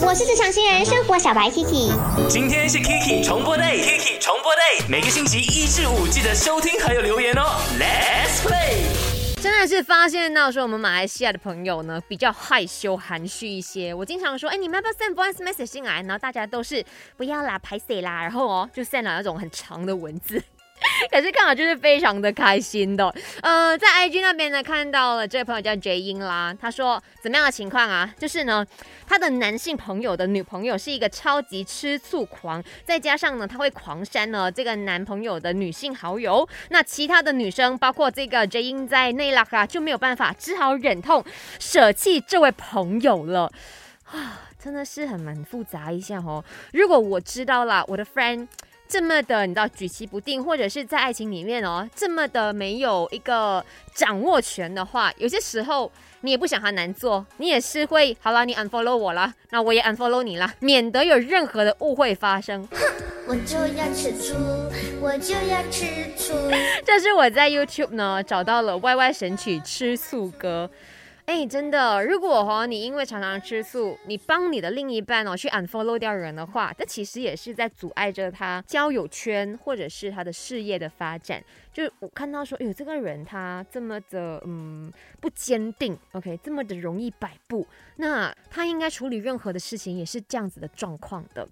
我是职场新人生活小白 Kiki。今天是 Kiki 重播 day，Kiki 重播 day，每个星期一至五记得收听还有留言哦。Let's play。真的是发现到说我们马来西亚的朋友呢比较害羞含蓄一些。我经常说，哎，你们要不要 send voice message 进来？然后大家都是不要啦，排谁啦，然后哦就 send 了那种很长的文字。可是看好就是非常的开心的，呃，在 IG 那边呢看到了这位朋友叫 J 英啦，他说怎么样的情况啊？就是呢，他的男性朋友的女朋友是一个超级吃醋狂，再加上呢他会狂删了这个男朋友的女性好友，那其他的女生包括这个 J 英在内啦啊就没有办法，只好忍痛舍弃这位朋友了啊，真的是很蛮复杂一下哦。如果我知道了，我的 friend。这么的，你知道举棋不定，或者是在爱情里面哦，这么的没有一个掌握权的话，有些时候你也不想他难做，你也是会好了，你 unfollow 我了，那我也 unfollow 你了，免得有任何的误会发生。我就要吃醋，我就要吃醋。这是我在 YouTube 呢找到了 YY 神曲吃醋歌。哎，真的，如果哈你因为常常吃醋，你帮你的另一半哦去 unfollow 掉人的话，这其实也是在阻碍着他交友圈或者是他的事业的发展。就我看到说，哎，这个人他这么的嗯不坚定，OK，这么的容易摆布，那他应该处理任何的事情也是这样子的状况的。